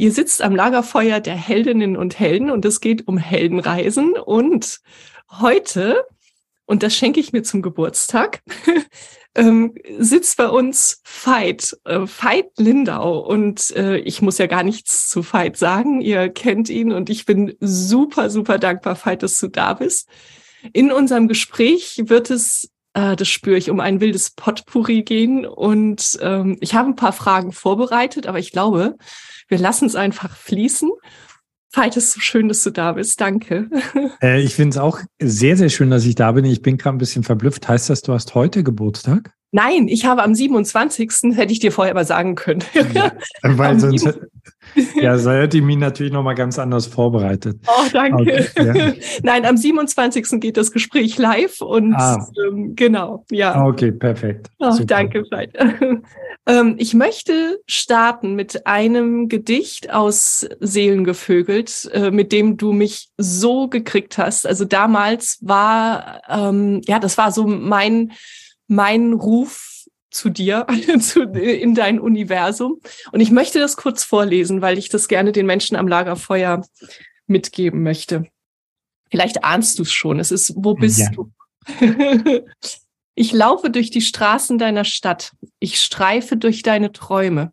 Ihr sitzt am Lagerfeuer der Heldinnen und Helden und es geht um Heldenreisen. Und heute, und das schenke ich mir zum Geburtstag, ähm, sitzt bei uns Veit, äh, Veit Lindau. Und äh, ich muss ja gar nichts zu Veit sagen. Ihr kennt ihn und ich bin super, super dankbar, Veit, dass du da bist. In unserem Gespräch wird es äh, das spüre ich, um ein wildes Potpourri gehen. Und ähm, ich habe ein paar Fragen vorbereitet, aber ich glaube, wir lassen es einfach fließen. Veit, es so schön, dass du da bist. Danke. Äh, ich finde es auch sehr, sehr schön, dass ich da bin. Ich bin gerade ein bisschen verblüfft. Heißt das, du hast heute Geburtstag? Nein, ich habe am 27. hätte ich dir vorher mal sagen können. Ja, weil sonst, ja, so hätte ich mich natürlich nochmal ganz anders vorbereitet. Oh, danke. Okay, ja. Nein, am 27. geht das Gespräch live und ah. ähm, genau, ja. Okay, perfekt. Oh, danke, Veit. ähm, ich möchte starten mit einem Gedicht aus Seelengevögelt, äh, mit dem du mich so gekriegt hast. Also damals war, ähm, ja, das war so mein mein Ruf zu dir, zu, in dein Universum. Und ich möchte das kurz vorlesen, weil ich das gerne den Menschen am Lagerfeuer mitgeben möchte. Vielleicht ahnst du es schon. Es ist, wo bist ja. du? ich laufe durch die Straßen deiner Stadt. Ich streife durch deine Träume.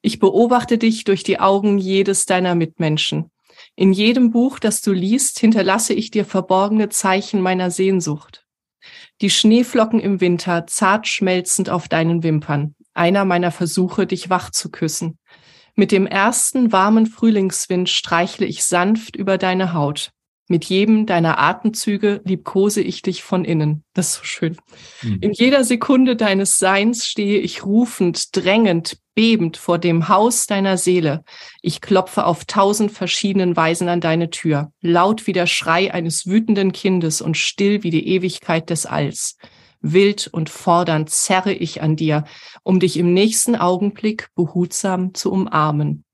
Ich beobachte dich durch die Augen jedes deiner Mitmenschen. In jedem Buch, das du liest, hinterlasse ich dir verborgene Zeichen meiner Sehnsucht die Schneeflocken im Winter zart schmelzend auf deinen Wimpern, einer meiner Versuche, dich wach zu küssen. Mit dem ersten warmen Frühlingswind streichle ich sanft über deine Haut. Mit jedem deiner Atemzüge liebkose ich dich von innen. Das ist so schön. Mhm. In jeder Sekunde deines Seins stehe ich rufend, drängend, bebend vor dem Haus deiner Seele. Ich klopfe auf tausend verschiedenen Weisen an deine Tür, laut wie der Schrei eines wütenden Kindes und still wie die Ewigkeit des Alls. Wild und fordernd zerre ich an dir, um dich im nächsten Augenblick behutsam zu umarmen.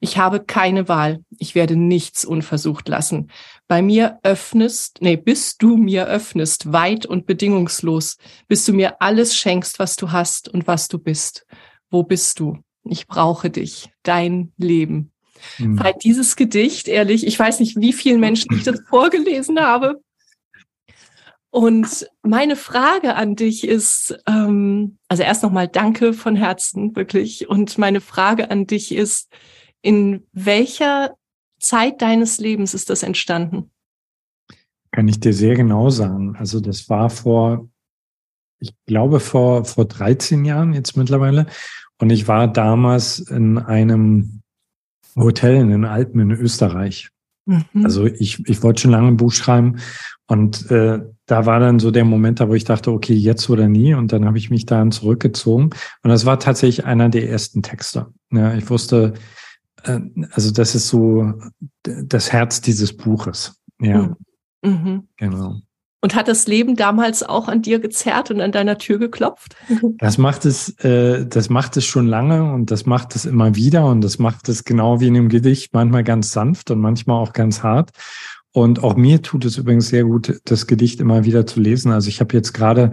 Ich habe keine Wahl. Ich werde nichts unversucht lassen. Bei mir öffnest, nee, bis du mir öffnest, weit und bedingungslos, bis du mir alles schenkst, was du hast und was du bist. Wo bist du? Ich brauche dich, dein Leben. Mhm. Weil dieses Gedicht, ehrlich, ich weiß nicht, wie vielen Menschen ich das vorgelesen habe. Und meine Frage an dich ist, ähm, also erst nochmal Danke von Herzen, wirklich. Und meine Frage an dich ist, in welcher Zeit deines Lebens ist das entstanden? Kann ich dir sehr genau sagen. Also das war vor, ich glaube vor, vor 13 Jahren jetzt mittlerweile. Und ich war damals in einem Hotel in den Alpen in Österreich. Mhm. Also ich, ich wollte schon lange ein Buch schreiben und äh, da war dann so der Moment, da wo ich dachte, okay, jetzt oder nie. Und dann habe ich mich daran zurückgezogen. Und das war tatsächlich einer der ersten Texte. Ja, ich wusste, äh, also das ist so das Herz dieses Buches. Ja, mhm. mhm. genau. Und hat das Leben damals auch an dir gezerrt und an deiner Tür geklopft? Das macht es, äh, das macht es schon lange und das macht es immer wieder und das macht es genau wie in einem Gedicht, manchmal ganz sanft und manchmal auch ganz hart. Und auch mir tut es übrigens sehr gut, das Gedicht immer wieder zu lesen. Also ich habe jetzt gerade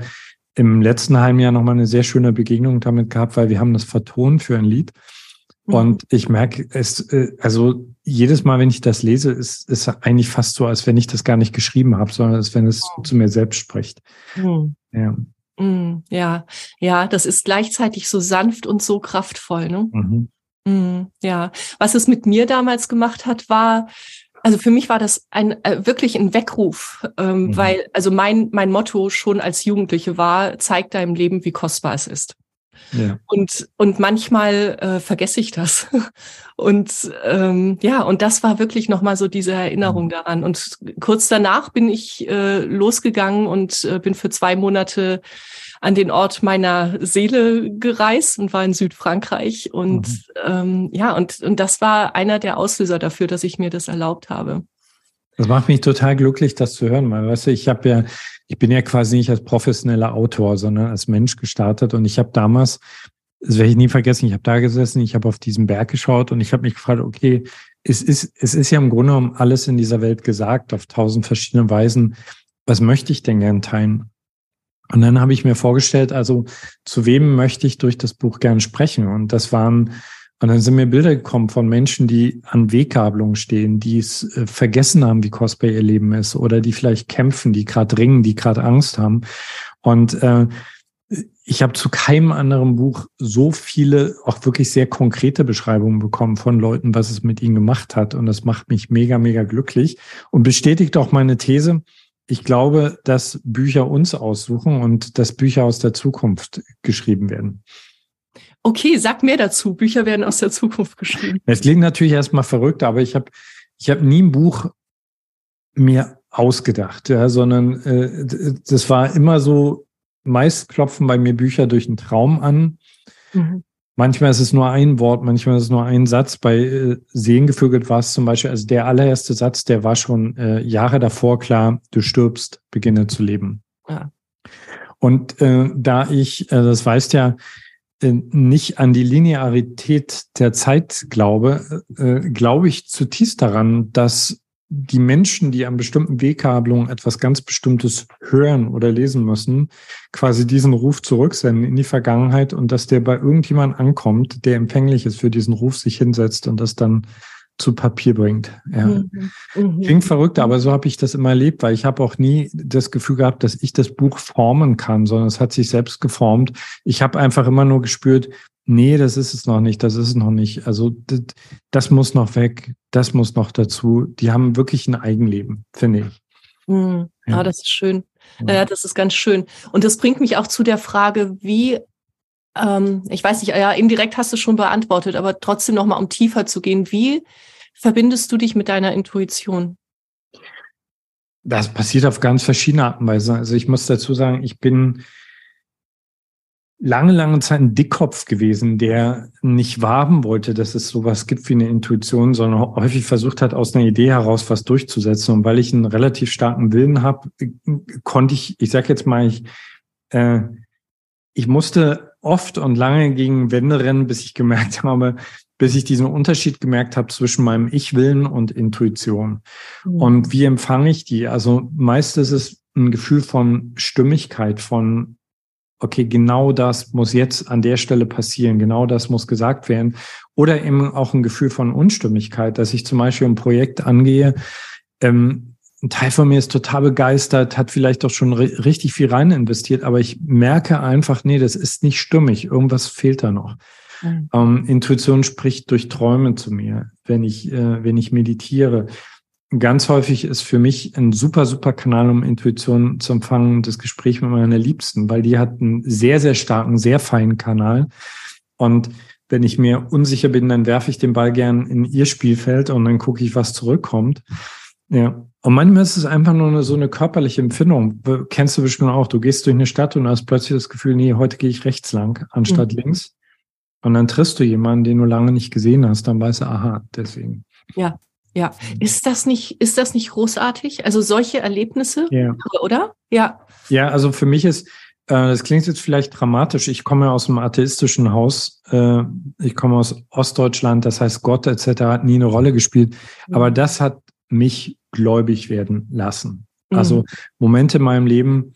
im letzten halben Jahr nochmal eine sehr schöne Begegnung damit gehabt, weil wir haben das vertont für ein Lied. Mhm. Und ich merke, es, äh, also jedes Mal, wenn ich das lese, ist es eigentlich fast so, als wenn ich das gar nicht geschrieben habe, sondern als wenn es zu mir selbst spricht. Mhm. Ja. Mhm. ja, ja, das ist gleichzeitig so sanft und so kraftvoll. Ne? Mhm. Mhm. Ja, was es mit mir damals gemacht hat, war, also für mich war das ein äh, wirklich ein Weckruf, ähm, mhm. weil also mein mein Motto schon als Jugendliche war: Zeig deinem Leben, wie kostbar es ist. Ja. Und, und manchmal äh, vergesse ich das. Und ähm, ja, und das war wirklich nochmal so diese Erinnerung mhm. daran. Und kurz danach bin ich äh, losgegangen und äh, bin für zwei Monate an den Ort meiner Seele gereist und war in Südfrankreich. Und mhm. ähm, ja, und, und das war einer der Auslöser dafür, dass ich mir das erlaubt habe. Das macht mich total glücklich, das zu hören, weil weißt du, ich habe ja, ich bin ja quasi nicht als professioneller Autor, sondern als Mensch gestartet und ich habe damals, das werde ich nie vergessen, ich habe da gesessen, ich habe auf diesen Berg geschaut und ich habe mich gefragt, okay, es ist, es ist ja im Grunde genommen alles in dieser Welt gesagt, auf tausend verschiedene Weisen. Was möchte ich denn gern teilen? Und dann habe ich mir vorgestellt, also zu wem möchte ich durch das Buch gern sprechen? Und das waren und dann sind mir Bilder gekommen von Menschen, die an Weggabelungen stehen, die es äh, vergessen haben, wie kostbar ihr Leben ist, oder die vielleicht kämpfen, die gerade ringen, die gerade Angst haben. Und äh, ich habe zu keinem anderen Buch so viele, auch wirklich sehr konkrete Beschreibungen bekommen von Leuten, was es mit ihnen gemacht hat. Und das macht mich mega, mega glücklich und bestätigt auch meine These. Ich glaube, dass Bücher uns aussuchen und dass Bücher aus der Zukunft geschrieben werden. Okay, sag mehr dazu. Bücher werden aus der Zukunft geschrieben. Es klingt natürlich erstmal verrückt, aber ich habe ich hab nie ein Buch mir ausgedacht, ja, sondern äh, das war immer so, meist klopfen bei mir Bücher durch einen Traum an. Mhm. Manchmal ist es nur ein Wort, manchmal ist es nur ein Satz. Bei äh, Seelengevögelt war es zum Beispiel, also der allererste Satz, der war schon äh, Jahre davor klar, du stirbst, beginne zu leben. Ja. Und äh, da ich, äh, das weißt ja, nicht an die Linearität der Zeit glaube, äh, glaube ich zutiefst daran, dass die Menschen, die an bestimmten Wegkabelungen etwas ganz Bestimmtes hören oder lesen müssen, quasi diesen Ruf zurücksenden in die Vergangenheit und dass der bei irgendjemand ankommt, der empfänglich ist für diesen Ruf, sich hinsetzt und das dann zu Papier bringt. Ja. Mhm. Mhm. Klingt verrückt, aber so habe ich das immer erlebt, weil ich habe auch nie das Gefühl gehabt, dass ich das Buch formen kann, sondern es hat sich selbst geformt. Ich habe einfach immer nur gespürt, nee, das ist es noch nicht, das ist es noch nicht. Also das, das muss noch weg, das muss noch dazu. Die haben wirklich ein Eigenleben, finde ich. Mhm. Ja. Ah, das ist schön. Ja, das ist ganz schön. Und das bringt mich auch zu der Frage, wie ähm, ich weiß nicht, ja, indirekt hast du schon beantwortet, aber trotzdem nochmal, um tiefer zu gehen, wie verbindest du dich mit deiner Intuition? Das passiert auf ganz verschiedene Arten und Weise. Also ich muss dazu sagen, ich bin lange, lange Zeit ein Dickkopf gewesen, der nicht wahren wollte, dass es sowas gibt wie eine Intuition, sondern häufig versucht hat, aus einer Idee heraus was durchzusetzen. Und weil ich einen relativ starken Willen habe, konnte ich, ich sage jetzt mal, ich, äh, ich musste oft und lange gegen Wände rennen, bis ich gemerkt habe, bis ich diesen Unterschied gemerkt habe zwischen meinem Ich-Willen und Intuition. Mhm. Und wie empfange ich die? Also meist ist es ein Gefühl von Stimmigkeit, von, okay, genau das muss jetzt an der Stelle passieren, genau das muss gesagt werden. Oder eben auch ein Gefühl von Unstimmigkeit, dass ich zum Beispiel ein Projekt angehe, ähm, ein Teil von mir ist total begeistert, hat vielleicht auch schon richtig viel rein investiert, aber ich merke einfach, nee, das ist nicht stimmig. Irgendwas fehlt da noch. Mhm. Ähm, Intuition spricht durch Träume zu mir, wenn ich, äh, wenn ich meditiere. Ganz häufig ist für mich ein super, super Kanal, um Intuition zu empfangen, das Gespräch mit meiner Liebsten, weil die hat einen sehr, sehr starken, sehr feinen Kanal. Und wenn ich mir unsicher bin, dann werfe ich den Ball gern in ihr Spielfeld und dann gucke ich, was zurückkommt. Ja. Und manchmal ist es einfach nur eine, so eine körperliche Empfindung. Kennst du bestimmt auch. Du gehst durch eine Stadt und hast plötzlich das Gefühl, nee, heute gehe ich rechts lang, anstatt mhm. links. Und dann triffst du jemanden, den du lange nicht gesehen hast, dann weißt du, aha, deswegen. Ja, ja. Ist das nicht, ist das nicht großartig? Also solche Erlebnisse, ja. oder? Ja. Ja, also für mich ist, äh, das klingt jetzt vielleicht dramatisch. Ich komme aus einem atheistischen Haus. Äh, ich komme aus Ostdeutschland. Das heißt, Gott etc. hat nie eine Rolle gespielt. Mhm. Aber das hat mich gläubig werden lassen. Mhm. Also Momente in meinem Leben,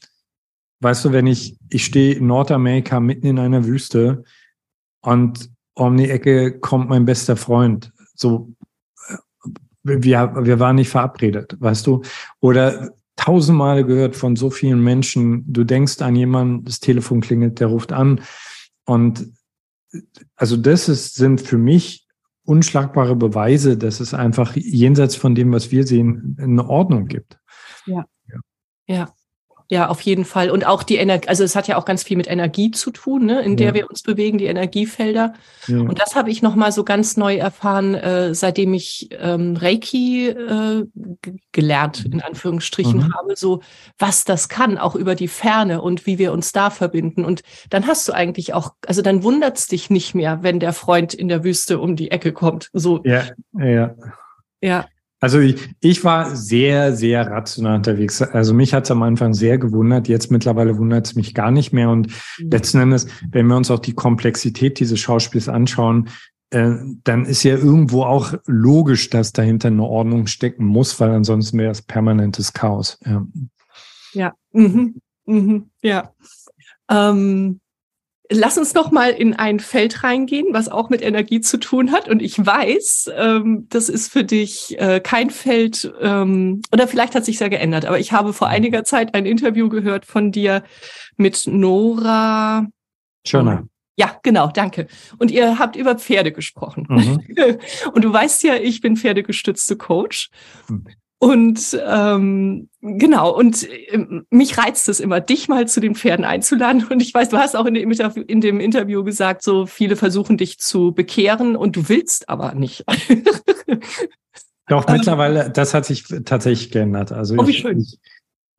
weißt du, wenn ich, ich stehe in Nordamerika mitten in einer Wüste und um die Ecke kommt mein bester Freund. So, äh, wir, wir waren nicht verabredet, weißt du? Oder tausendmal gehört von so vielen Menschen, du denkst an jemanden, das Telefon klingelt, der ruft an. Und also das ist, sind für mich unschlagbare Beweise, dass es einfach jenseits von dem, was wir sehen, eine Ordnung gibt. Ja. Ja. ja. Ja, auf jeden Fall. Und auch die Energie, also es hat ja auch ganz viel mit Energie zu tun, ne, in der wir uns bewegen, die Energiefelder. Ja. Und das habe ich nochmal so ganz neu erfahren, äh, seitdem ich ähm, Reiki äh, gelernt, in Anführungsstrichen, mhm. habe, so was das kann, auch über die Ferne und wie wir uns da verbinden. Und dann hast du eigentlich auch, also dann wundert's dich nicht mehr, wenn der Freund in der Wüste um die Ecke kommt. So. Ja, ja. Ja. Also ich, ich war sehr, sehr rational unterwegs. Also mich hat es am Anfang sehr gewundert. Jetzt mittlerweile wundert es mich gar nicht mehr. Und mhm. letzten Endes, wenn wir uns auch die Komplexität dieses Schauspiels anschauen, äh, dann ist ja irgendwo auch logisch, dass dahinter eine Ordnung stecken muss, weil ansonsten wäre es permanentes Chaos. Ja. Ja. Mhm. Mhm. Ja. Ähm, Lass uns doch mal in ein Feld reingehen, was auch mit Energie zu tun hat. Und ich weiß, ähm, das ist für dich äh, kein Feld, ähm, oder vielleicht hat sich ja geändert, aber ich habe vor einiger Zeit ein Interview gehört von dir mit Nora. Schöner. Ja, genau, danke. Und ihr habt über Pferde gesprochen. Mhm. Und du weißt ja, ich bin pferdegestützte Coach. Und ähm, genau, und äh, mich reizt es immer, dich mal zu den Pferden einzuladen. Und ich weiß, du hast auch in dem, Interview, in dem Interview gesagt, so viele versuchen dich zu bekehren und du willst aber nicht. Doch, mittlerweile, das hat sich tatsächlich geändert. Also oh, ich, ich,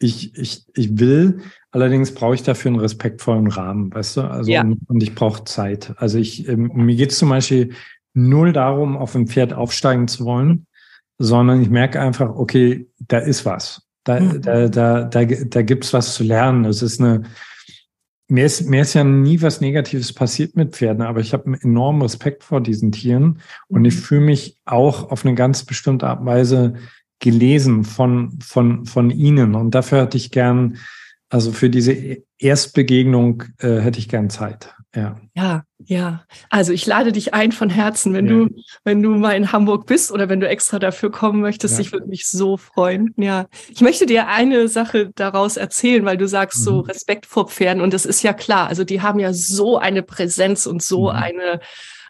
ich, ich, ich will, allerdings brauche ich dafür einen respektvollen Rahmen, weißt du? Also ja. und, und ich brauche Zeit. Also ich, ähm, mir geht es zum Beispiel null darum, auf ein Pferd aufsteigen zu wollen sondern ich merke einfach, okay, da ist was. Da, mhm. da, da, da, da gibt's was zu lernen. Es ist eine, mir ist, mir ist ja nie was Negatives passiert mit Pferden, aber ich habe einen enormen Respekt vor diesen Tieren und ich mhm. fühle mich auch auf eine ganz bestimmte Art und Weise gelesen von, von, von ihnen. Und dafür hätte ich gern, also für diese Erstbegegnung äh, hätte ich gern Zeit. Ja. Ja, ja. Also ich lade dich ein von Herzen, wenn ja. du, wenn du mal in Hamburg bist oder wenn du extra dafür kommen möchtest. Ja. Ich würde mich so freuen. Ja. Ich möchte dir eine Sache daraus erzählen, weil du sagst mhm. so Respekt vor Pferden und das ist ja klar. Also die haben ja so eine Präsenz und so mhm. eine,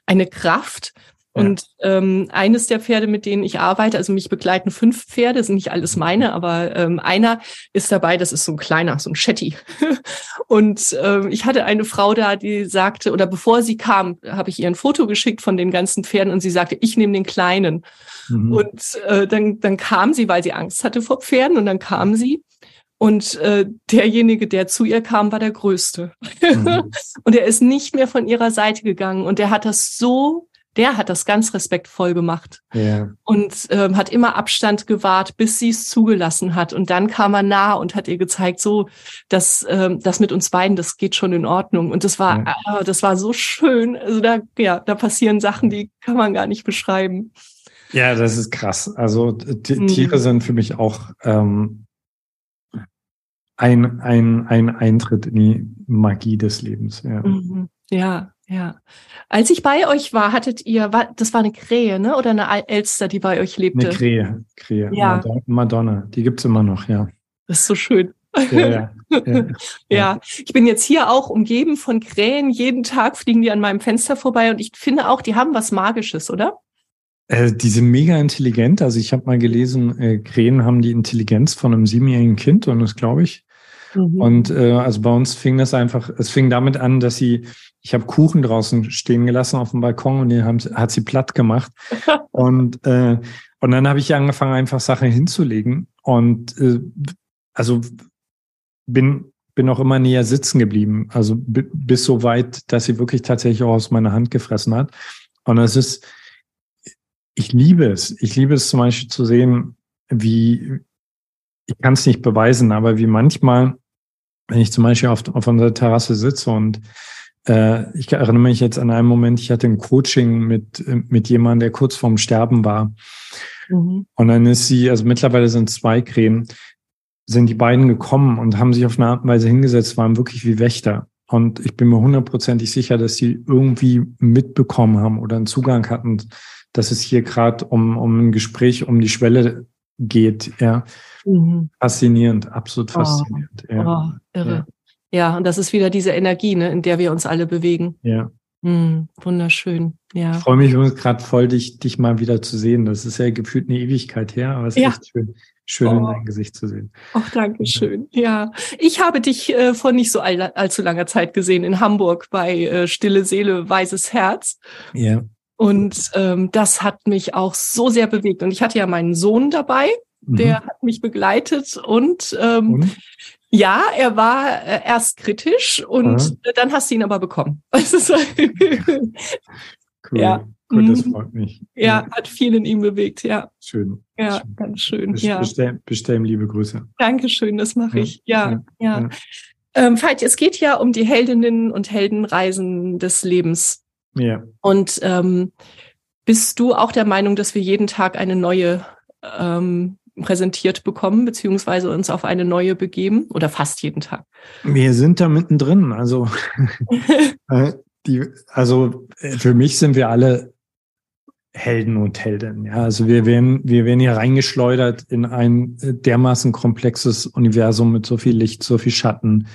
eine Kraft. Und ähm, eines der Pferde, mit denen ich arbeite, also mich begleiten fünf Pferde, sind nicht alles meine, aber ähm, einer ist dabei, das ist so ein kleiner, so ein Shetty. und ähm, ich hatte eine Frau da, die sagte, oder bevor sie kam, habe ich ihr ein Foto geschickt von den ganzen Pferden und sie sagte, ich nehme den kleinen. Mhm. Und äh, dann, dann kam sie, weil sie Angst hatte vor Pferden, und dann kam sie. Und äh, derjenige, der zu ihr kam, war der Größte. Mhm. und er ist nicht mehr von ihrer Seite gegangen. Und er hat das so der hat das ganz respektvoll gemacht ja. und ähm, hat immer Abstand gewahrt, bis sie es zugelassen hat. Und dann kam er nah und hat ihr gezeigt, so, dass ähm, das mit uns beiden, das geht schon in Ordnung. Und das war, ja. äh, das war so schön. Also da, ja, da passieren Sachen, die kann man gar nicht beschreiben. Ja, das ist krass. Also mhm. Tiere sind für mich auch ähm, ein, ein, ein Eintritt in die Magie des Lebens. Ja. Mhm. Ja, ja. Als ich bei euch war, hattet ihr, das war eine Krähe, ne? Oder eine Elster, die bei euch lebte? Eine Krähe, Krähe. Ja. Madonna, die gibt's immer noch, ja. Das ist so schön. Ja, ja, ja, ja, ich bin jetzt hier auch umgeben von Krähen. Jeden Tag fliegen die an meinem Fenster vorbei und ich finde auch, die haben was Magisches, oder? Äh, die sind mega intelligent. Also ich habe mal gelesen, äh, Krähen haben die Intelligenz von einem siebenjährigen Kind und das glaube ich. Mhm. Und äh, also bei uns fing das einfach, es fing damit an, dass sie, ich habe Kuchen draußen stehen gelassen auf dem Balkon und den haben, hat sie platt gemacht. und, äh, und dann habe ich angefangen, einfach Sachen hinzulegen. Und äh, also bin, bin auch immer näher sitzen geblieben. Also bis so weit, dass sie wirklich tatsächlich auch aus meiner Hand gefressen hat. Und es ist, ich liebe es. Ich liebe es zum Beispiel zu sehen, wie, ich kann es nicht beweisen, aber wie manchmal, wenn ich zum Beispiel auf, auf unserer Terrasse sitze und äh, ich erinnere mich jetzt an einen Moment, ich hatte ein Coaching mit, mit jemandem, der kurz vorm Sterben war. Mhm. Und dann ist sie, also mittlerweile sind zwei Krähen, sind die beiden gekommen und haben sich auf eine Art und Weise hingesetzt, waren wirklich wie Wächter. Und ich bin mir hundertprozentig sicher, dass sie irgendwie mitbekommen haben oder einen Zugang hatten, dass es hier gerade um, um ein Gespräch um die Schwelle geht. Ja. Mhm. Faszinierend, absolut oh. faszinierend. Oh, ja. oh, irre. Ja. ja. und das ist wieder diese Energie, ne, in der wir uns alle bewegen. Ja. Mhm, wunderschön. Ja. Ich freue mich gerade voll, dich, dich mal wieder zu sehen. Das ist ja gefühlt eine Ewigkeit her, aber es ist ja. echt schön schön oh. in dein Gesicht zu sehen. Ach, danke schön. Ja, ich habe dich äh, vor nicht so all, allzu langer Zeit gesehen in Hamburg bei äh, Stille Seele, Weißes Herz. Ja. Und ähm, das hat mich auch so sehr bewegt. Und ich hatte ja meinen Sohn dabei, der mhm. hat mich begleitet und, ähm, und? ja, er war äh, erst kritisch und mhm. dann hast du ihn aber bekommen. cool. Ja. Gut, das mhm. freut mich. Ja, ja, hat viel in ihm bewegt, ja. Schön. Ja, schön. ganz schön. Best, ja. Bestell, bestell liebe Grüße. Dankeschön, das mache ich. Ja, ja. ja. ja. Ähm, Veit, es geht ja um die Heldinnen und Heldenreisen des Lebens. Ja. Und ähm, bist du auch der Meinung, dass wir jeden Tag eine neue ähm, präsentiert bekommen, beziehungsweise uns auf eine neue begeben oder fast jeden Tag? Wir sind da mittendrin. Also, äh, die, also für mich sind wir alle Helden und Heldinnen. Ja, also wir werden, wir werden hier reingeschleudert in ein äh, dermaßen komplexes Universum mit so viel Licht, so viel Schatten,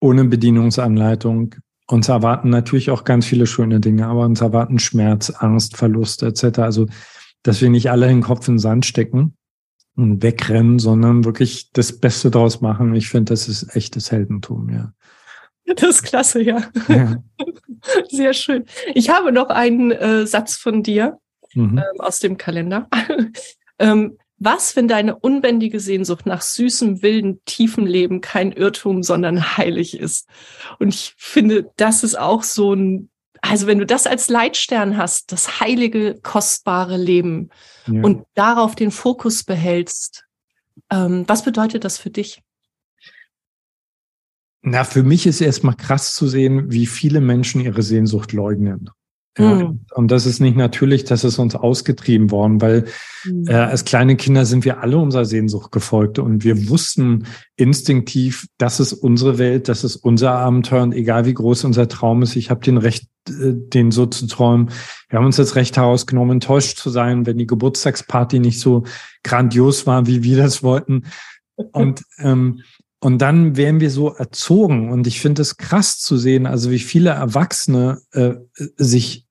ohne Bedienungsanleitung. Uns erwarten natürlich auch ganz viele schöne Dinge, aber uns erwarten Schmerz, Angst, Verlust etc. Also, dass wir nicht alle den Kopf in den Sand stecken und wegrennen, sondern wirklich das Beste draus machen. Ich finde, das ist echtes Heldentum, ja. Das ist klasse, ja. ja. Sehr schön. Ich habe noch einen äh, Satz von dir mhm. ähm, aus dem Kalender. ähm, was, wenn deine unbändige Sehnsucht nach süßem, wilden, tiefem Leben kein Irrtum, sondern heilig ist? Und ich finde, das ist auch so ein, also wenn du das als Leitstern hast, das heilige, kostbare Leben ja. und darauf den Fokus behältst, ähm, was bedeutet das für dich? Na, für mich ist erstmal krass zu sehen, wie viele Menschen ihre Sehnsucht leugnen. Ja, mhm. Und das ist nicht natürlich, das ist uns ausgetrieben worden, weil mhm. äh, als kleine Kinder sind wir alle unserer Sehnsucht gefolgt und wir wussten instinktiv, das ist unsere Welt, das ist unser Abenteuer und egal wie groß unser Traum ist, ich habe den Recht, äh, den so zu träumen. Wir haben uns das Recht herausgenommen, enttäuscht zu sein, wenn die Geburtstagsparty nicht so grandios war, wie wir das wollten. Und ähm, und dann werden wir so erzogen. Und ich finde es krass zu sehen, also wie viele Erwachsene äh, sich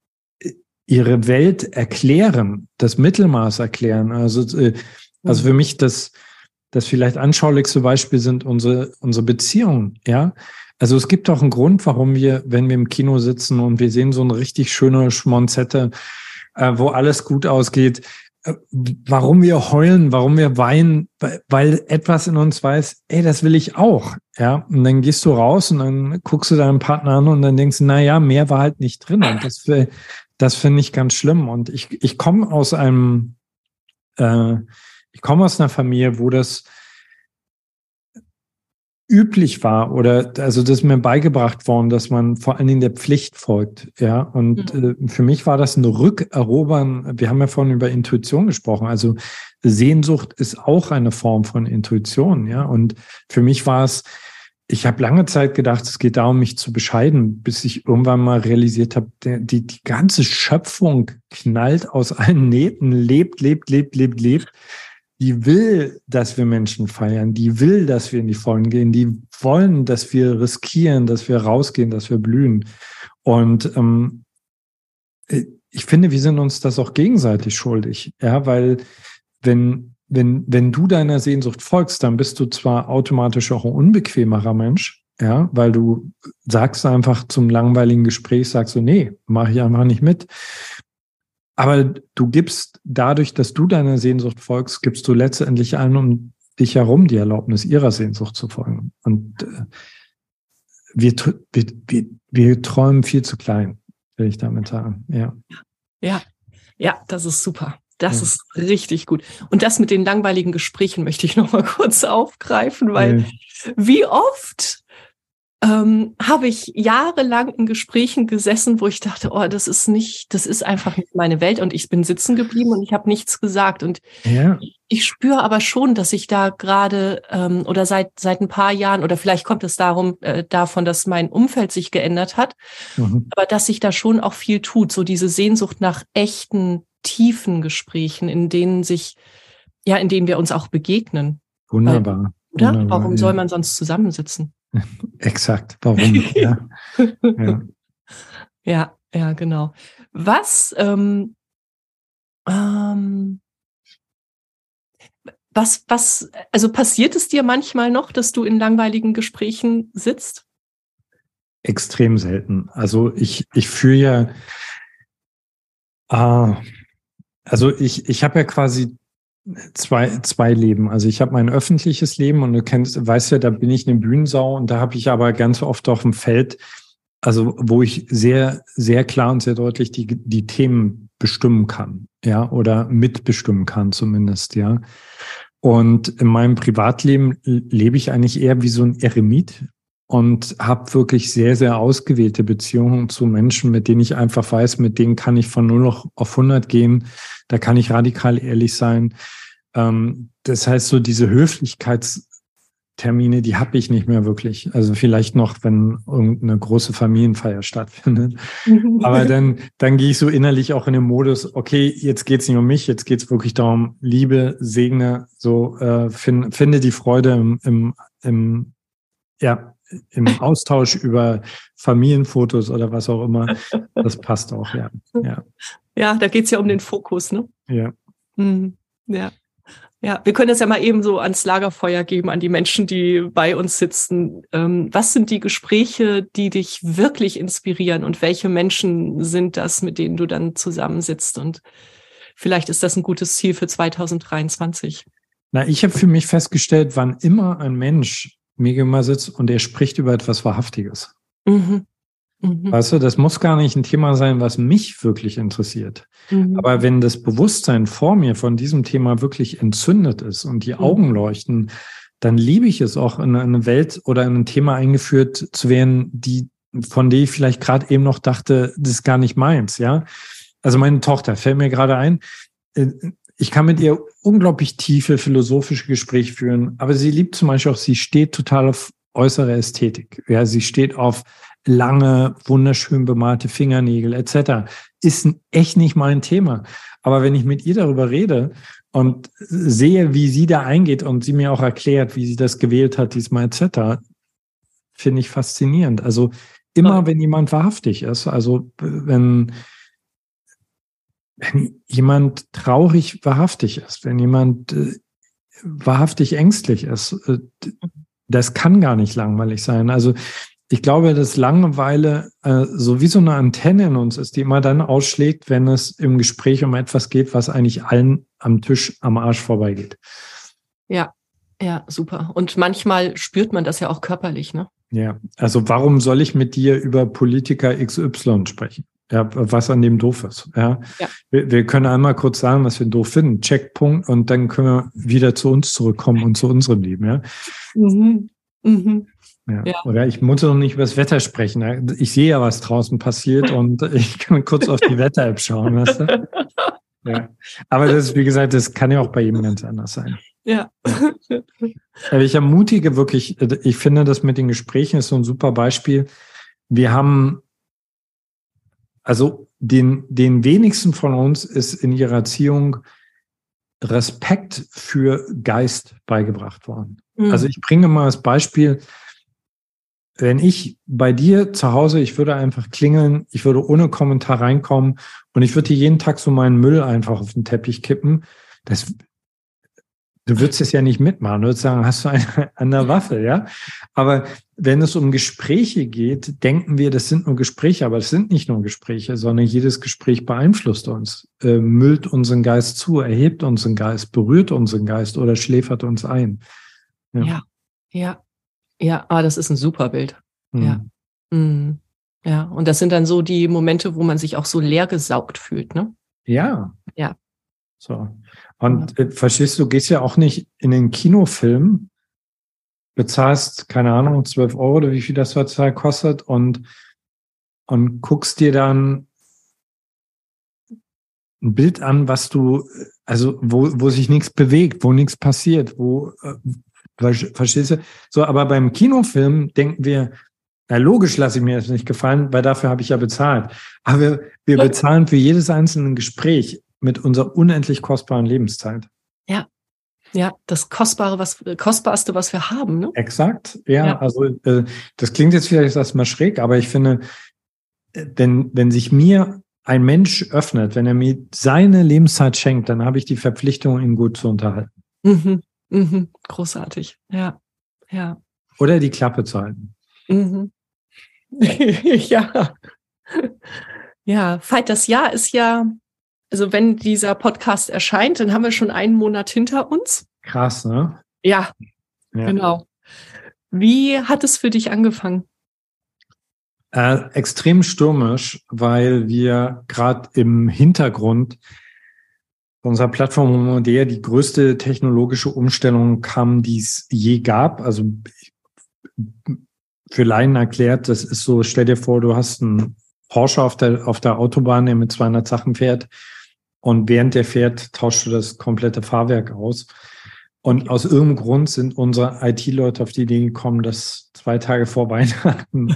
ihre Welt erklären, das Mittelmaß erklären. Also, äh, also für mich das, das vielleicht anschaulichste Beispiel sind unsere, unsere Beziehungen, ja. Also es gibt auch einen Grund, warum wir, wenn wir im Kino sitzen und wir sehen so eine richtig schöne Schmonzette, äh, wo alles gut ausgeht, warum wir heulen, warum wir weinen, weil etwas in uns weiß, ey, das will ich auch. Ja, und dann gehst du raus und dann guckst du deinen Partner an und dann denkst du, na ja, mehr war halt nicht drin. Und das, das finde ich ganz schlimm. Und ich, ich komme aus einem, äh, ich komme aus einer Familie, wo das üblich war oder also das ist mir beigebracht worden, dass man vor allen Dingen der Pflicht folgt. Ja, und mhm. äh, für mich war das ein Rückerobern. Wir haben ja vorhin über Intuition gesprochen. Also Sehnsucht ist auch eine Form von Intuition. Ja, und für mich war es, ich habe lange Zeit gedacht, es geht darum, mich zu bescheiden, bis ich irgendwann mal realisiert habe, die, die ganze Schöpfung knallt aus allen Nähten, lebt, lebt, lebt, lebt, lebt die will, dass wir Menschen feiern, die will, dass wir in die Vollen gehen, die wollen, dass wir riskieren, dass wir rausgehen, dass wir blühen. Und ähm, ich finde, wir sind uns das auch gegenseitig schuldig, ja, weil wenn wenn, wenn du deiner Sehnsucht folgst, dann bist du zwar automatisch auch ein unbequemerer Mensch, ja, weil du sagst einfach zum langweiligen Gespräch, sagst du, nee, mache ich einfach nicht mit. Aber du gibst dadurch, dass du deiner Sehnsucht folgst, gibst du letztendlich allen um dich herum die Erlaubnis, ihrer Sehnsucht zu folgen. Und äh, wir, wir, wir, wir träumen viel zu klein, will ich damit sagen. Ja. Ja, ja, das ist super. Das ja. ist richtig gut. Und das mit den langweiligen Gesprächen möchte ich noch mal kurz aufgreifen, weil ja. wie oft ähm, habe ich jahrelang in Gesprächen gesessen, wo ich dachte, oh, das ist nicht, das ist einfach nicht meine Welt und ich bin sitzen geblieben und ich habe nichts gesagt. Und ja. ich spüre aber schon, dass ich da gerade ähm, oder seit seit ein paar Jahren oder vielleicht kommt es darum äh, davon, dass mein Umfeld sich geändert hat, mhm. aber dass sich da schon auch viel tut, so diese Sehnsucht nach echten tiefen Gesprächen, in denen sich ja, in denen wir uns auch begegnen. Wunderbar. Weil, oder? Wunderbar, Warum ja. soll man sonst zusammensitzen? Exakt. Warum? ja. ja. ja, ja, genau. Was, ähm, ähm, was, was, also passiert es dir manchmal noch, dass du in langweiligen Gesprächen sitzt? Extrem selten. Also ich, ich fühle ja, ah, also ich, ich habe ja quasi zwei, zwei Leben. Also ich habe mein öffentliches Leben und du kennst, weißt ja, da bin ich eine Bühnensau und da habe ich aber ganz oft auf dem Feld, also wo ich sehr, sehr klar und sehr deutlich die, die Themen bestimmen kann, ja, oder mitbestimmen kann zumindest, ja. Und in meinem Privatleben lebe ich eigentlich eher wie so ein Eremit und habe wirklich sehr, sehr ausgewählte Beziehungen zu Menschen, mit denen ich einfach weiß, mit denen kann ich von 0 auf 100 gehen da kann ich radikal ehrlich sein. Ähm, das heißt, so diese Höflichkeitstermine, die habe ich nicht mehr wirklich. Also vielleicht noch, wenn irgendeine große Familienfeier stattfindet. Aber dann, dann gehe ich so innerlich auch in den Modus, okay, jetzt geht's nicht um mich, jetzt geht's wirklich darum, Liebe, Segne, so äh, find, finde die Freude im, im, im ja, im Austausch über Familienfotos oder was auch immer. Das passt auch, ja. Ja, ja da geht es ja um den Fokus, ne? Ja. Mhm. Ja. Ja, wir können das ja mal eben so ans Lagerfeuer geben, an die Menschen, die bei uns sitzen. Ähm, was sind die Gespräche, die dich wirklich inspirieren und welche Menschen sind das, mit denen du dann zusammensitzt? Und vielleicht ist das ein gutes Ziel für 2023. Na, ich habe für mich festgestellt, wann immer ein Mensch mir gegenüber sitzt und er spricht über etwas Wahrhaftiges. Mhm. Mhm. Weißt du, das muss gar nicht ein Thema sein, was mich wirklich interessiert. Mhm. Aber wenn das Bewusstsein vor mir von diesem Thema wirklich entzündet ist und die mhm. Augen leuchten, dann liebe ich es auch in eine Welt oder in ein Thema eingeführt zu werden, die, von der ich vielleicht gerade eben noch dachte, das ist gar nicht meins, ja. Also meine Tochter fällt mir gerade ein, äh, ich kann mit ihr unglaublich tiefe philosophische Gespräche führen, aber sie liebt zum Beispiel auch, sie steht total auf äußere Ästhetik. Ja, sie steht auf lange, wunderschön bemalte Fingernägel etc. Ist echt nicht mein Thema. Aber wenn ich mit ihr darüber rede und sehe, wie sie da eingeht und sie mir auch erklärt, wie sie das gewählt hat, diesmal etc., finde ich faszinierend. Also immer, wenn jemand wahrhaftig ist, also wenn wenn jemand traurig wahrhaftig ist, wenn jemand äh, wahrhaftig ängstlich ist, äh, das kann gar nicht langweilig sein. Also ich glaube, dass Langeweile äh, so wie so eine Antenne in uns ist, die immer dann ausschlägt, wenn es im Gespräch um etwas geht, was eigentlich allen am Tisch am Arsch vorbeigeht. Ja, ja, super. Und manchmal spürt man das ja auch körperlich, ne? Ja, also warum soll ich mit dir über Politiker XY sprechen? Ja, was an dem doof ist. Ja. ja. Wir, wir, können einmal kurz sagen, was wir doof finden. Checkpunkt und dann können wir wieder zu uns zurückkommen und zu unserem Leben. Ja. Mhm. Mhm. Ja. ja. Oder ich muss noch nicht über das Wetter sprechen. Ich sehe ja, was draußen passiert und ich kann kurz auf die Wetter-App schauen. Weißt du? ja. Aber das ist, wie gesagt, das kann ja auch bei jedem ganz anders sein. Ja. Aber ich ermutige wirklich, ich finde das mit den Gesprächen ist so ein super Beispiel. Wir haben also den, den wenigsten von uns ist in ihrer Erziehung Respekt für Geist beigebracht worden. Mhm. Also ich bringe mal das Beispiel, wenn ich bei dir zu Hause, ich würde einfach klingeln, ich würde ohne Kommentar reinkommen und ich würde dir jeden Tag so meinen Müll einfach auf den Teppich kippen, das, Du würdest es ja nicht mitmachen, du würdest sagen, hast du eine an der Waffe, ja? Aber wenn es um Gespräche geht, denken wir, das sind nur Gespräche, aber es sind nicht nur Gespräche, sondern jedes Gespräch beeinflusst uns, äh, müllt unseren Geist zu, erhebt unseren Geist, berührt unseren Geist oder schläfert uns ein. Ja, ja, ja. ja. Ah, das ist ein super Bild. Mhm. Ja. Mhm. Ja, und das sind dann so die Momente, wo man sich auch so leer gesaugt fühlt, ne? Ja. Ja. So. Und äh, verstehst du, gehst ja auch nicht in den Kinofilm, bezahlst, keine Ahnung, 12 Euro oder wie viel das heutzutage kostet und, und guckst dir dann ein Bild an, was du, also wo, wo sich nichts bewegt, wo nichts passiert, wo, äh, verstehst du? So, aber beim Kinofilm denken wir, na logisch lasse ich mir das nicht gefallen, weil dafür habe ich ja bezahlt. Aber wir, wir bezahlen für jedes einzelne Gespräch mit unserer unendlich kostbaren Lebenszeit. Ja. Ja, das Kostbare, was Kostbarste, was wir haben. Ne? Exakt, ja. ja. Also äh, das klingt jetzt vielleicht erstmal schräg, aber ich finde, äh, wenn, wenn sich mir ein Mensch öffnet, wenn er mir seine Lebenszeit schenkt, dann habe ich die Verpflichtung, ihn gut zu unterhalten. Mhm. Mhm. Großartig, ja. Ja. Oder die Klappe zu halten. Mhm. ja. Ja, Veit, das Jahr ist ja also wenn dieser Podcast erscheint, dann haben wir schon einen Monat hinter uns. Krass, ne? Ja, ja. genau. Wie hat es für dich angefangen? Äh, extrem stürmisch, weil wir gerade im Hintergrund unserer Plattform Modea die größte technologische Umstellung kam, die es je gab. Also für Laien erklärt, das ist so, stell dir vor, du hast einen Porsche auf der, auf der Autobahn, der mit 200 Sachen fährt und während der fährt, tauscht du das komplette Fahrwerk aus. Und aus irgendeinem Grund sind unsere IT-Leute auf die Idee gekommen, das zwei Tage vor Weihnachten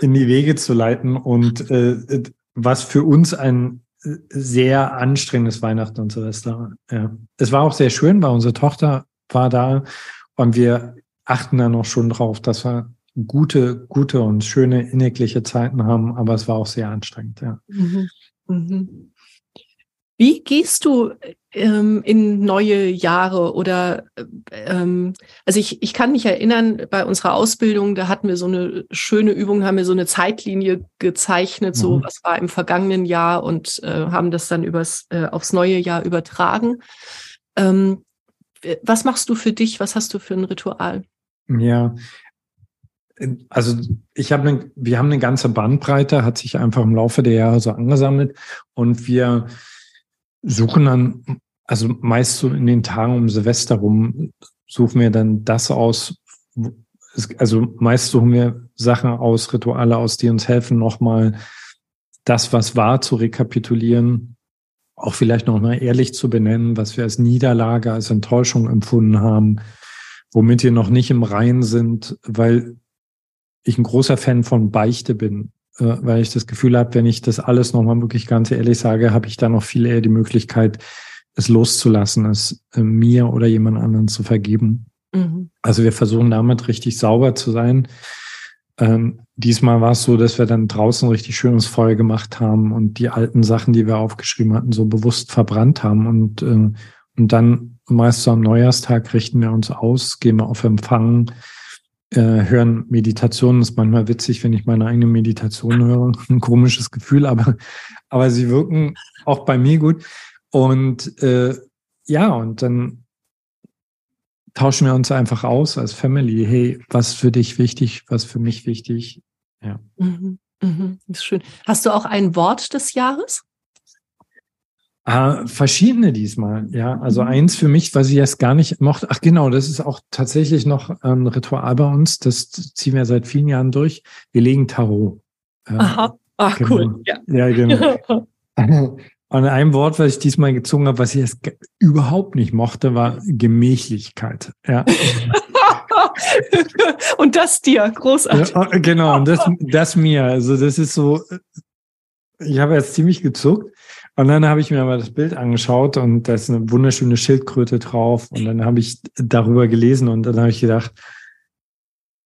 in die Wege zu leiten. Und äh, was für uns ein sehr anstrengendes Weihnachten und Silvester. Ja. Es war auch sehr schön, weil unsere Tochter war da und wir achten da noch schon drauf, dass wir gute, gute und schöne innigliche Zeiten haben, aber es war auch sehr anstrengend. Ja. Mhm. Mhm. Wie gehst du ähm, in neue Jahre oder ähm, also ich, ich kann mich erinnern, bei unserer Ausbildung, da hatten wir so eine schöne Übung, haben wir so eine Zeitlinie gezeichnet, mhm. so was war im vergangenen Jahr und äh, haben das dann übers, äh, aufs neue Jahr übertragen. Ähm, was machst du für dich? Was hast du für ein Ritual? Ja, also ich habe eine, wir haben eine ganze Bandbreite, hat sich einfach im Laufe der Jahre so angesammelt und wir suchen dann, also meist so in den Tagen um Silvester rum, suchen wir dann das aus, also meist suchen wir Sachen aus, Rituale aus, die uns helfen, nochmal das, was war, zu rekapitulieren, auch vielleicht nochmal ehrlich zu benennen, was wir als Niederlage, als Enttäuschung empfunden haben, womit wir noch nicht im Reinen sind, weil ich ein großer Fan von Beichte bin. Äh, weil ich das Gefühl habe, wenn ich das alles nochmal wirklich ganz ehrlich sage, habe ich da noch viel eher die Möglichkeit, es loszulassen, es äh, mir oder jemand anderen zu vergeben. Mhm. Also wir versuchen damit richtig sauber zu sein. Ähm, diesmal war es so, dass wir dann draußen richtig schönes Feuer gemacht haben und die alten Sachen, die wir aufgeschrieben hatten, so bewusst verbrannt haben und, äh, und dann meist so am Neujahrstag richten wir uns aus, gehen wir auf Empfang, äh, hören Meditationen. ist manchmal witzig, wenn ich meine eigene Meditation höre. Ein komisches Gefühl, aber, aber sie wirken auch bei mir gut. Und äh, ja, und dann tauschen wir uns einfach aus als Family. Hey, was für dich wichtig, was für mich wichtig. Ja. Mhm, mhm, ist schön. Hast du auch ein Wort des Jahres? Äh, verschiedene diesmal, ja. Also mhm. eins für mich, was ich erst gar nicht mochte. Ach genau, das ist auch tatsächlich noch ein Ritual bei uns. Das ziehen wir seit vielen Jahren durch. Wir legen Tarot. Ja, Aha, ach genau. cool. Ja, ja genau. Und ein Wort, was ich diesmal gezogen habe, was ich erst überhaupt nicht mochte, war Gemächlichkeit. Ja. und das dir, großartig. Ja, genau, und das, das mir. Also das ist so, ich habe jetzt ziemlich gezuckt. Und dann habe ich mir aber das Bild angeschaut und da ist eine wunderschöne Schildkröte drauf. Und dann habe ich darüber gelesen und dann habe ich gedacht,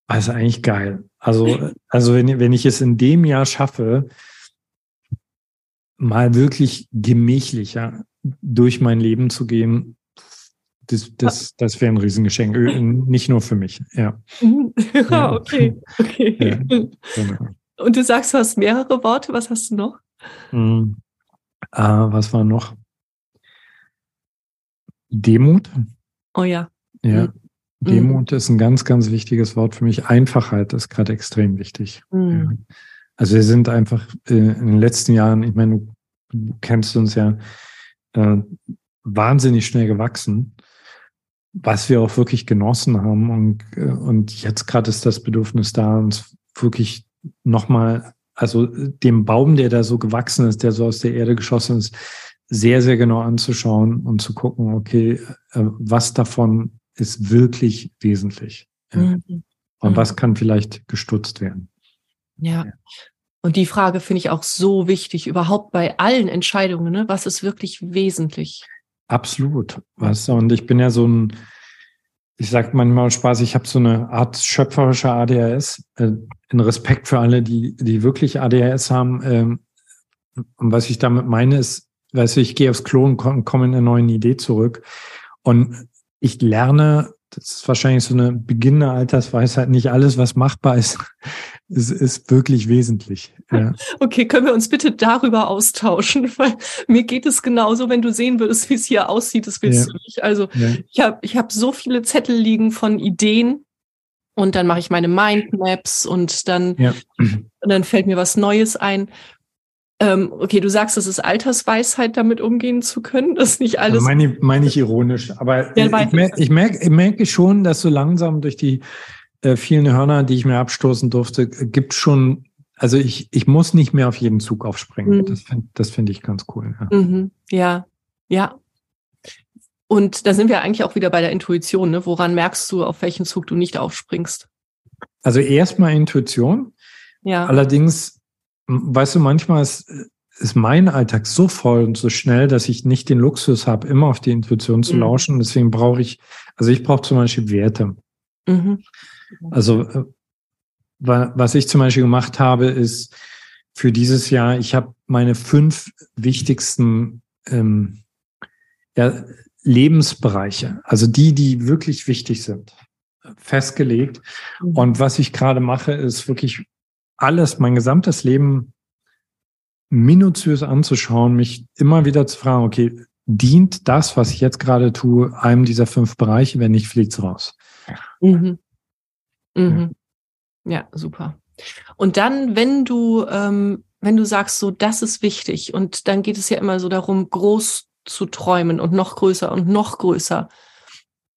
das ah, ist eigentlich geil. Also, also wenn, wenn ich es in dem Jahr schaffe, mal wirklich gemächlicher durch mein Leben zu gehen, das, das, das wäre ein Riesengeschenk. Nicht nur für mich, ja. ja, okay. okay. Ja, genau. Und du sagst, du hast mehrere Worte. Was hast du noch? Mhm. Äh, was war noch? Demut. Oh ja. Ja. Mhm. Demut ist ein ganz, ganz wichtiges Wort für mich. Einfachheit ist gerade extrem wichtig. Mhm. Ja. Also wir sind einfach äh, in den letzten Jahren, ich meine, du, du kennst uns ja, äh, wahnsinnig schnell gewachsen, was wir auch wirklich genossen haben. Und, äh, und jetzt gerade ist das Bedürfnis da, uns wirklich nochmal, also dem Baum, der da so gewachsen ist, der so aus der Erde geschossen ist, sehr, sehr genau anzuschauen und zu gucken, okay, äh, was davon ist wirklich wesentlich. Mhm. Und was mhm. kann vielleicht gestutzt werden. Ja. ja. Und die Frage finde ich auch so wichtig, überhaupt bei allen Entscheidungen, ne? was ist wirklich wesentlich? Absolut. Weißt du, und ich bin ja so ein, ich sage manchmal Spaß, ich habe so eine Art schöpferischer ADHS. In Respekt für alle, die, die wirklich ADHS haben. Ähm, und was ich damit meine, ist, weißt du, ich gehe aufs Klo und komme komm in eine neue Idee zurück. Und ich lerne, das ist wahrscheinlich so eine beginnende Altersweisheit, nicht alles, was machbar ist, ist, ist wirklich wesentlich. Ja. Okay, können wir uns bitte darüber austauschen? Weil mir geht es genauso, wenn du sehen würdest, wie es hier aussieht, das willst ja. du nicht. Also ja. ich habe ich hab so viele Zettel liegen von Ideen und dann mache ich meine Mindmaps und dann, ja. und dann fällt mir was Neues ein. Ähm, okay, du sagst, es ist Altersweisheit, damit umgehen zu können. Das ist nicht alles. Meine, meine ich ironisch. Aber ja, ich, mer ich, merke, ich merke schon, dass so langsam durch die äh, vielen Hörner, die ich mir abstoßen durfte, gibt schon, also ich, ich muss nicht mehr auf jeden Zug aufspringen. Mhm. Das finde das find ich ganz cool. Ja. Mhm. ja, ja. Und da sind wir eigentlich auch wieder bei der Intuition. Ne? Woran merkst du, auf welchen Zug du nicht aufspringst? Also erstmal Intuition. Ja. Allerdings weißt du, manchmal ist, ist mein Alltag so voll und so schnell, dass ich nicht den Luxus habe, immer auf die Intuition zu mhm. lauschen. Deswegen brauche ich, also ich brauche zum Beispiel Werte. Mhm. Also äh, was ich zum Beispiel gemacht habe, ist für dieses Jahr, ich habe meine fünf wichtigsten ähm, ja, Lebensbereiche, also die, die wirklich wichtig sind, festgelegt. Mhm. Und was ich gerade mache, ist wirklich alles, mein gesamtes Leben minutiös anzuschauen, mich immer wieder zu fragen, okay, dient das, was ich jetzt gerade tue, einem dieser fünf Bereiche? Wenn nicht, fliegt's raus. Mhm. Mhm. Ja. ja. super. Und dann, wenn du, ähm, wenn du sagst, so, das ist wichtig, und dann geht es ja immer so darum, groß zu träumen und noch größer und noch größer.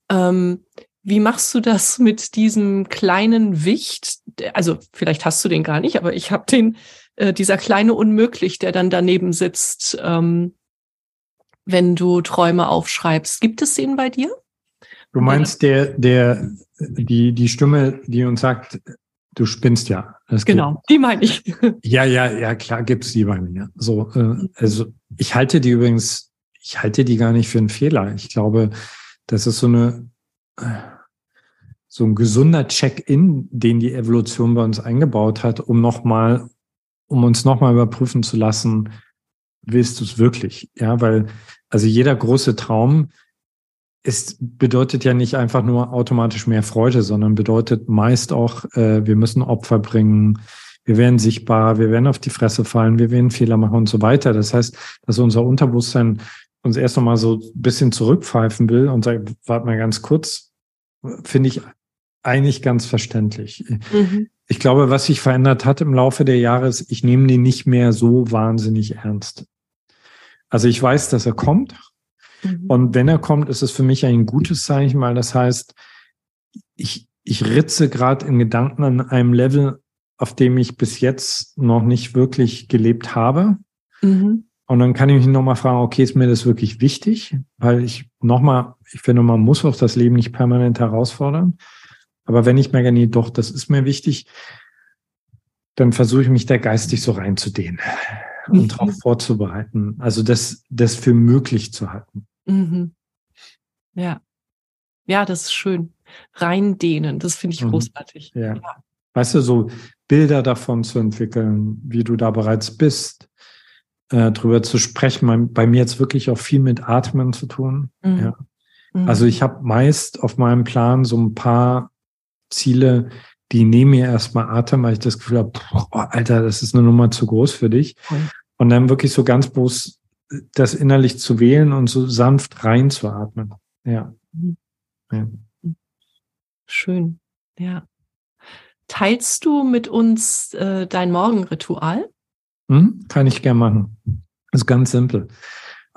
Ähm, wie machst du das mit diesem kleinen Wicht? Also vielleicht hast du den gar nicht, aber ich habe den, äh, dieser kleine Unmöglich, der dann daneben sitzt, ähm, wenn du Träume aufschreibst. Gibt es den bei dir? Du meinst der, der, die, die Stimme, die uns sagt, du spinnst ja. Das genau, gibt. die meine ich. Ja, ja, ja, klar gibt's die bei mir. So, äh, also ich halte die übrigens, ich halte die gar nicht für einen Fehler. Ich glaube, das ist so eine so ein gesunder Check-in, den die Evolution bei uns eingebaut hat, um nochmal, um uns nochmal überprüfen zu lassen, willst du es wirklich? Ja, weil, also jeder große Traum ist, bedeutet ja nicht einfach nur automatisch mehr Freude, sondern bedeutet meist auch, äh, wir müssen Opfer bringen, wir werden sichtbar, wir werden auf die Fresse fallen, wir werden Fehler machen und so weiter. Das heißt, dass unser Unterbewusstsein uns erst nochmal so ein bisschen zurückpfeifen will und sagt, warte mal ganz kurz, finde ich eigentlich ganz verständlich. Mhm. Ich glaube, was sich verändert hat im Laufe der Jahre ist, ich nehme den nicht mehr so wahnsinnig ernst. Also ich weiß, dass er kommt. Mhm. Und wenn er kommt, ist es für mich ein gutes Zeichen, weil das heißt, ich, ich ritze gerade in Gedanken an einem Level, auf dem ich bis jetzt noch nicht wirklich gelebt habe. Mhm. Und dann kann ich mich nochmal fragen, okay, ist mir das wirklich wichtig? Weil ich nochmal, ich finde, man muss auch das Leben nicht permanent herausfordern. Aber wenn ich merke, nee, doch, das ist mir wichtig, dann versuche ich mich da geistig so reinzudehnen und mhm. darauf vorzubereiten. Also das, das für möglich zu halten. Mhm. Ja. Ja, das ist schön. Reindehnen, das finde ich mhm. großartig. Ja. ja. Weißt du, so Bilder davon zu entwickeln, wie du da bereits bist, äh, drüber zu sprechen. Bei mir jetzt wirklich auch viel mit Atmen zu tun. Mhm. Ja. Mhm. Also ich habe meist auf meinem Plan so ein paar Ziele, die nehmen mir erstmal Atem, weil ich das Gefühl habe, Alter, das ist eine Nummer zu groß für dich. Mhm. Und dann wirklich so ganz bewusst das innerlich zu wählen und so sanft reinzuatmen. Ja. Mhm. ja. Schön. Ja. Teilst du mit uns äh, dein Morgenritual? Hm, kann ich gern machen. Das ist ganz simpel.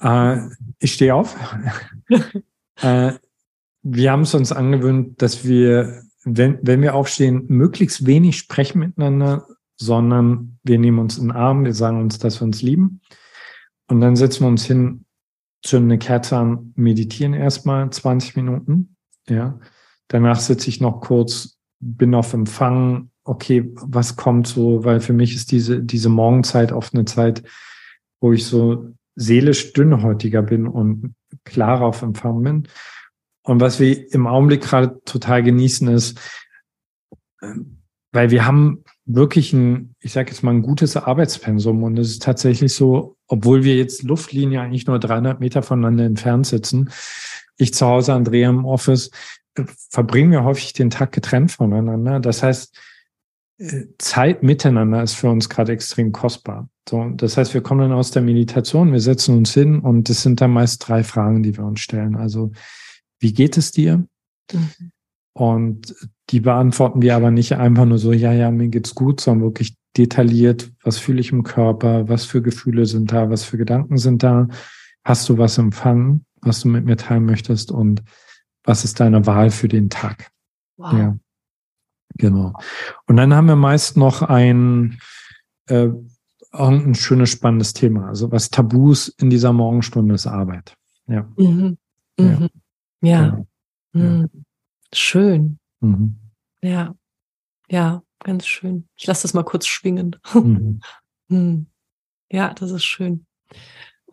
Äh, ich stehe auf. äh, wir haben es uns angewöhnt, dass wir, wenn, wenn wir aufstehen, möglichst wenig sprechen miteinander, sondern wir nehmen uns in den Arm, wir sagen uns, dass wir uns lieben. Und dann setzen wir uns hin, zünden eine Kerze an, meditieren erstmal 20 Minuten. Ja. Danach sitze ich noch kurz, bin auf Empfang, okay, was kommt so, weil für mich ist diese, diese Morgenzeit oft eine Zeit, wo ich so seelisch dünnhäutiger bin und klarer auf Empfang bin. Und was wir im Augenblick gerade total genießen ist, ähm, weil wir haben wirklich ein, ich sage jetzt mal, ein gutes Arbeitspensum. Und es ist tatsächlich so, obwohl wir jetzt Luftlinie eigentlich nur 300 Meter voneinander entfernt sitzen, ich zu Hause, Andrea im Office, verbringen wir häufig den Tag getrennt voneinander. Das heißt, äh, Zeit miteinander ist für uns gerade extrem kostbar. So, das heißt, wir kommen dann aus der Meditation, wir setzen uns hin und es sind dann meist drei Fragen, die wir uns stellen. Also, wie geht es dir? Mhm. Und die beantworten wir aber nicht einfach nur so, ja, ja, mir geht's gut, sondern wirklich detailliert, was fühle ich im Körper, was für Gefühle sind da, was für Gedanken sind da, hast du was empfangen, was du mit mir teilen möchtest und was ist deine Wahl für den Tag? Wow. Ja. Genau. Und dann haben wir meist noch ein, äh, ein schönes, spannendes Thema. Also was Tabus in dieser Morgenstunde ist Arbeit. Ja. Mhm. Mhm. Ja. ja. Mhm. Schön. Mhm. Ja. Ja, ganz schön. Ich lasse das mal kurz schwingen. Mhm. Hm. ja, das ist schön.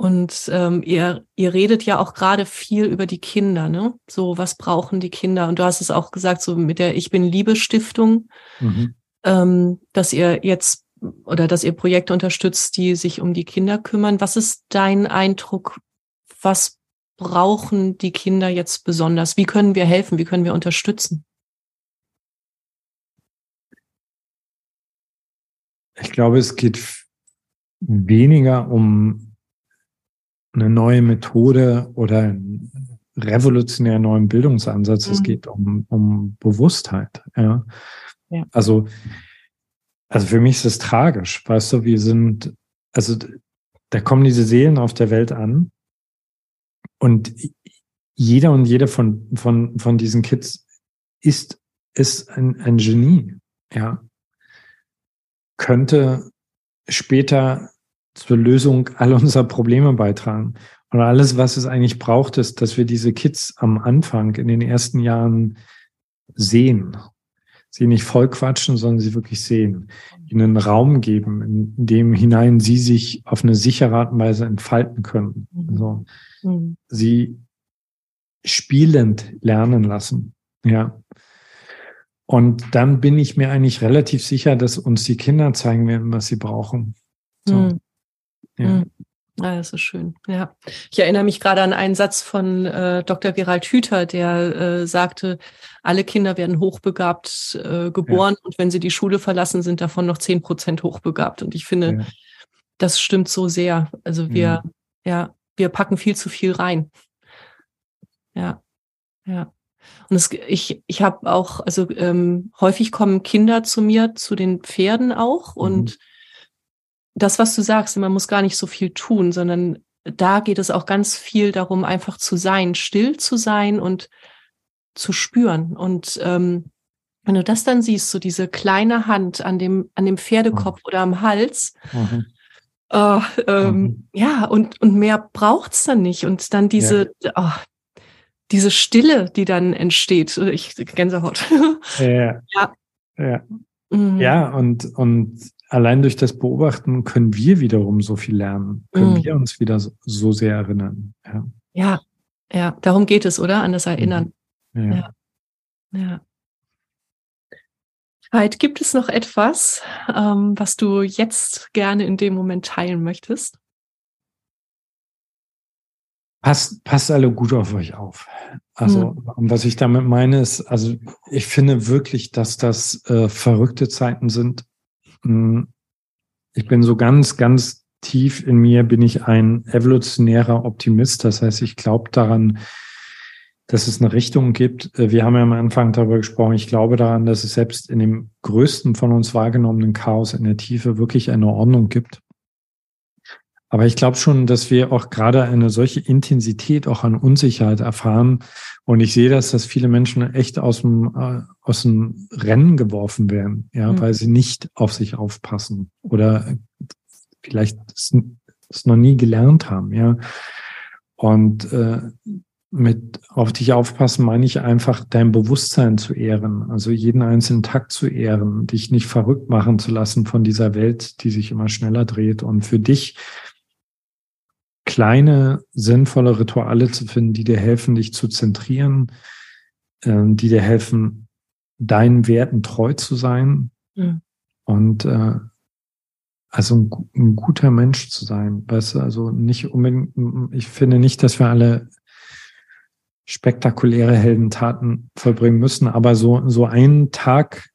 Und ähm, ihr, ihr redet ja auch gerade viel über die Kinder, ne? So, was brauchen die Kinder? Und du hast es auch gesagt, so mit der Ich bin Liebe Stiftung, mhm. ähm, dass ihr jetzt oder dass ihr Projekte unterstützt, die sich um die Kinder kümmern. Was ist dein Eindruck? Was brauchen die Kinder jetzt besonders? Wie können wir helfen? Wie können wir unterstützen? Ich glaube, es geht weniger um eine neue Methode oder einen revolutionären neuen Bildungsansatz. Mhm. Es geht um, um Bewusstheit. Ja. ja. Also, also für mich ist es tragisch. Weißt du, wir sind, also da kommen diese Seelen auf der Welt an und jeder und jede von, von, von diesen Kids ist, ist ein, ein Genie, ja. Könnte später zur Lösung all unserer Probleme beitragen. Und alles, was es eigentlich braucht, ist, dass wir diese Kids am Anfang in den ersten Jahren sehen. Sie nicht voll quatschen, sondern sie wirklich sehen. Ihnen Raum geben, in dem hinein sie sich auf eine sichere Art und Weise entfalten können. Also, mhm. Sie spielend lernen lassen. Ja. Und dann bin ich mir eigentlich relativ sicher, dass uns die Kinder zeigen werden, was sie brauchen. So. Mhm. Ja. Mhm. Ah, das ist schön. Ja, ich erinnere mich gerade an einen Satz von äh, Dr. Gerald Hüther, der äh, sagte, alle Kinder werden hochbegabt äh, geboren ja. und wenn sie die Schule verlassen, sind davon noch zehn Prozent hochbegabt. Und ich finde, ja. das stimmt so sehr. Also wir, mhm. ja, wir packen viel zu viel rein. Ja, ja. Und es, ich, ich habe auch, also ähm, häufig kommen Kinder zu mir, zu den Pferden auch und mhm das, was du sagst, man muss gar nicht so viel tun, sondern da geht es auch ganz viel darum, einfach zu sein, still zu sein und zu spüren. Und ähm, wenn du das dann siehst, so diese kleine Hand an dem, an dem Pferdekopf mhm. oder am Hals, mhm. äh, ähm, mhm. ja, und, und mehr braucht's dann nicht. Und dann diese, ja. oh, diese Stille, die dann entsteht. Ich Gänsehaut. Ja. Ja. Ja, mhm. ja und, und allein durch das Beobachten können wir wiederum so viel lernen, können mhm. wir uns wieder so, sehr erinnern. Ja. ja, ja, darum geht es, oder? An das Erinnern. Mhm. Ja. ja. ja. Heid, gibt es noch etwas, ähm, was du jetzt gerne in dem Moment teilen möchtest? Passt, passt alle gut auf euch auf. Also, mhm. was ich damit meine, ist, also ich finde wirklich, dass das äh, verrückte Zeiten sind. Hm, ich bin so ganz, ganz tief in mir, bin ich ein evolutionärer Optimist. Das heißt, ich glaube daran, dass es eine Richtung gibt. Äh, wir haben ja am Anfang darüber gesprochen. Ich glaube daran, dass es selbst in dem größten von uns wahrgenommenen Chaos in der Tiefe wirklich eine Ordnung gibt. Aber ich glaube schon, dass wir auch gerade eine solche Intensität auch an Unsicherheit erfahren. Und ich sehe das, dass viele Menschen echt aus dem, äh, aus dem Rennen geworfen werden, ja, mhm. weil sie nicht auf sich aufpassen oder vielleicht es, noch nie gelernt haben, ja. Und äh, mit auf dich aufpassen meine ich einfach dein Bewusstsein zu ehren, also jeden einzelnen Tag zu ehren, dich nicht verrückt machen zu lassen von dieser Welt, die sich immer schneller dreht und für dich kleine, sinnvolle Rituale zu finden, die dir helfen, dich zu zentrieren, äh, die dir helfen, deinen Werten treu zu sein mhm. und äh, also ein, ein, guter Mensch zu sein. Weißt du, also nicht unbedingt, ich finde nicht, dass wir alle spektakuläre Heldentaten vollbringen müssen, aber so, so einen Tag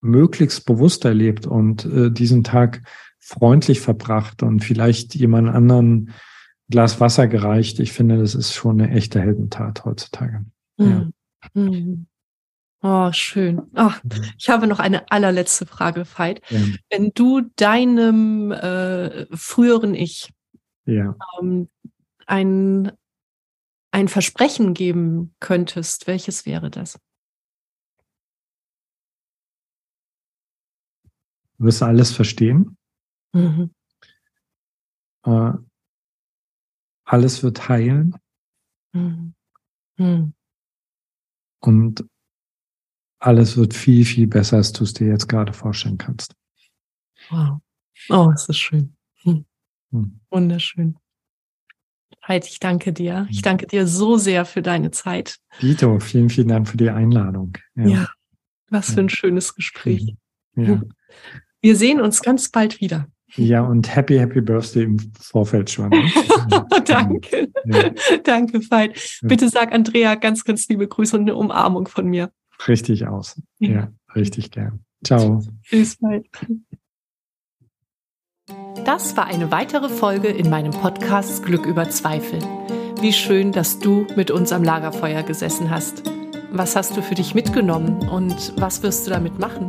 möglichst bewusst erlebt und äh, diesen Tag freundlich verbracht und vielleicht jemand anderen Glas Wasser gereicht. Ich finde, das ist schon eine echte Heldentat heutzutage. Mhm. Ja. Mhm. Oh, schön. Oh, ich habe noch eine allerletzte Frage, Veit. Ja. Wenn du deinem äh, früheren Ich ja. ähm, ein, ein Versprechen geben könntest, welches wäre das? Du wirst alles verstehen. Mhm. Äh, alles wird heilen. Mhm. Mhm. Und alles wird viel, viel besser, als du es dir jetzt gerade vorstellen kannst. Wow. Oh, ist das schön. Hm. Hm. Wunderschön. Heid, ich danke dir. Ich danke dir so sehr für deine Zeit. Dito, vielen, vielen Dank für die Einladung. Ja, ja was für ein schönes Gespräch. Ja. Wir sehen uns ganz bald wieder. Ja, und Happy, Happy Birthday im Vorfeld schon. Danke. Ja. Danke, Veit. Bitte sag Andrea ganz, ganz liebe Grüße und eine Umarmung von mir. Richtig aus. Ja, ja richtig gern. Ciao. Bis bald. Das war eine weitere Folge in meinem Podcast Glück über Zweifel. Wie schön, dass du mit uns am Lagerfeuer gesessen hast. Was hast du für dich mitgenommen und was wirst du damit machen?